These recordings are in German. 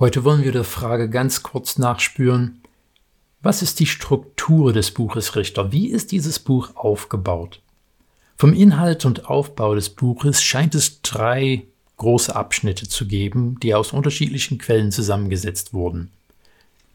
Heute wollen wir der Frage ganz kurz nachspüren, was ist die Struktur des Buches Richter? Wie ist dieses Buch aufgebaut? Vom Inhalt und Aufbau des Buches scheint es drei große Abschnitte zu geben, die aus unterschiedlichen Quellen zusammengesetzt wurden.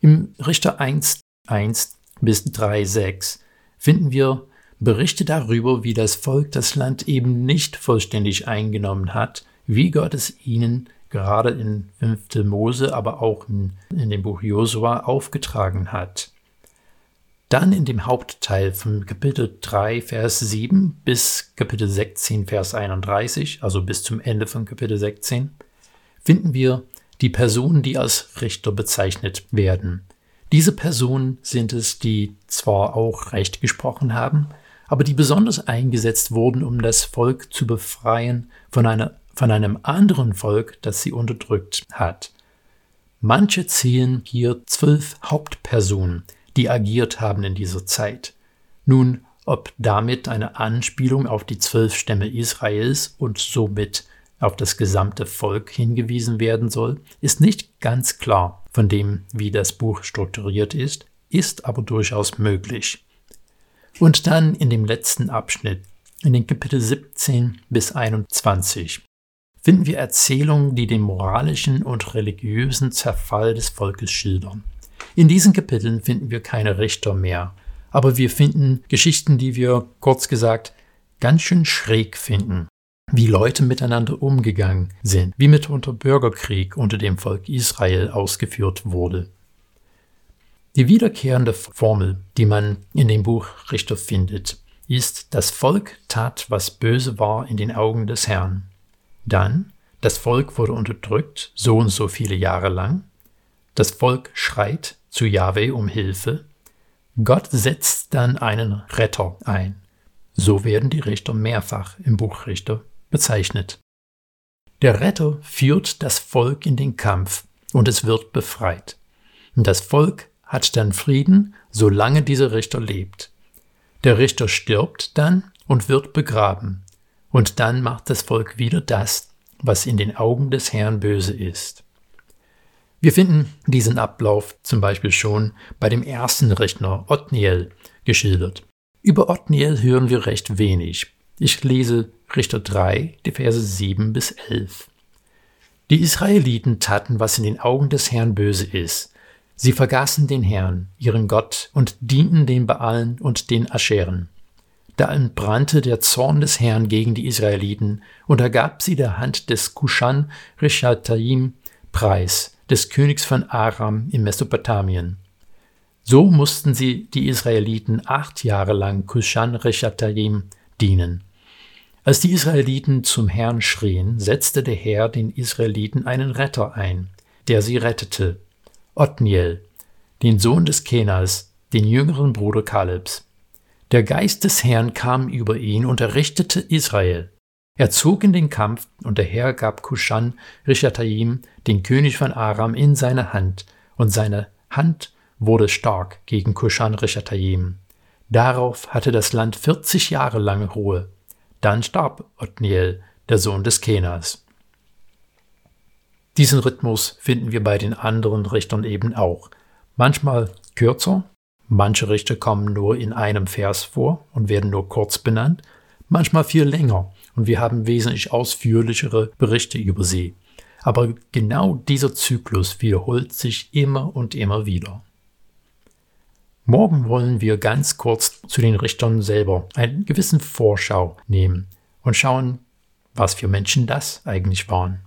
Im Richter 1, 1 bis 3, 6 finden wir Berichte darüber, wie das Volk das Land eben nicht vollständig eingenommen hat, wie Gott es ihnen gerade in 5. Mose, aber auch in, in dem Buch Josua aufgetragen hat. Dann in dem Hauptteil von Kapitel 3, Vers 7 bis Kapitel 16, Vers 31, also bis zum Ende von Kapitel 16, finden wir die Personen, die als Richter bezeichnet werden. Diese Personen sind es, die zwar auch Recht gesprochen haben, aber die besonders eingesetzt wurden, um das Volk zu befreien von einer von einem anderen Volk, das sie unterdrückt hat. Manche zählen hier zwölf Hauptpersonen, die agiert haben in dieser Zeit. Nun, ob damit eine Anspielung auf die zwölf Stämme Israels und somit auf das gesamte Volk hingewiesen werden soll, ist nicht ganz klar von dem, wie das Buch strukturiert ist, ist aber durchaus möglich. Und dann in dem letzten Abschnitt, in den Kapitel 17 bis 21, finden wir Erzählungen, die den moralischen und religiösen Zerfall des Volkes schildern. In diesen Kapiteln finden wir keine Richter mehr, aber wir finden Geschichten, die wir, kurz gesagt, ganz schön schräg finden. Wie Leute miteinander umgegangen sind, wie mitunter Bürgerkrieg unter dem Volk Israel ausgeführt wurde. Die wiederkehrende Formel, die man in dem Buch Richter findet, ist, das Volk tat, was böse war in den Augen des Herrn. Dann, das Volk wurde unterdrückt, so und so viele Jahre lang. Das Volk schreit zu Jahwe um Hilfe. Gott setzt dann einen Retter ein. So werden die Richter mehrfach im Buch Richter bezeichnet. Der Retter führt das Volk in den Kampf und es wird befreit. Das Volk hat dann Frieden, solange dieser Richter lebt. Der Richter stirbt dann und wird begraben. Und dann macht das Volk wieder das, was in den Augen des Herrn böse ist. Wir finden diesen Ablauf zum Beispiel schon bei dem ersten Rechner Othniel geschildert. Über Othniel hören wir recht wenig. Ich lese Richter 3, die Verse 7 bis 11. Die Israeliten taten, was in den Augen des Herrn böse ist. Sie vergaßen den Herrn, ihren Gott, und dienten den Baalen und den Ascheren. Da entbrannte der Zorn des Herrn gegen die Israeliten, und er gab sie der Hand des Kushan Rishataim preis, des Königs von Aram in Mesopotamien. So mussten sie die Israeliten acht Jahre lang Kushan Rishataim dienen. Als die Israeliten zum Herrn schrien, setzte der Herr den Israeliten einen Retter ein, der sie rettete, Othniel, den Sohn des Kenas, den jüngeren Bruder Kalebs. Der Geist des Herrn kam über ihn und errichtete Israel. Er zog in den Kampf, und der Herr gab Kushan Rishataim, den König von Aram, in seine Hand, und seine Hand wurde stark gegen Kushan Rishataim. Darauf hatte das Land 40 Jahre lange Ruhe. Dann starb Othniel, der Sohn des Kenas. Diesen Rhythmus finden wir bei den anderen Richtern eben auch. Manchmal kürzer, Manche Richter kommen nur in einem Vers vor und werden nur kurz benannt, manchmal viel länger und wir haben wesentlich ausführlichere Berichte über sie. Aber genau dieser Zyklus wiederholt sich immer und immer wieder. Morgen wollen wir ganz kurz zu den Richtern selber einen gewissen Vorschau nehmen und schauen, was für Menschen das eigentlich waren.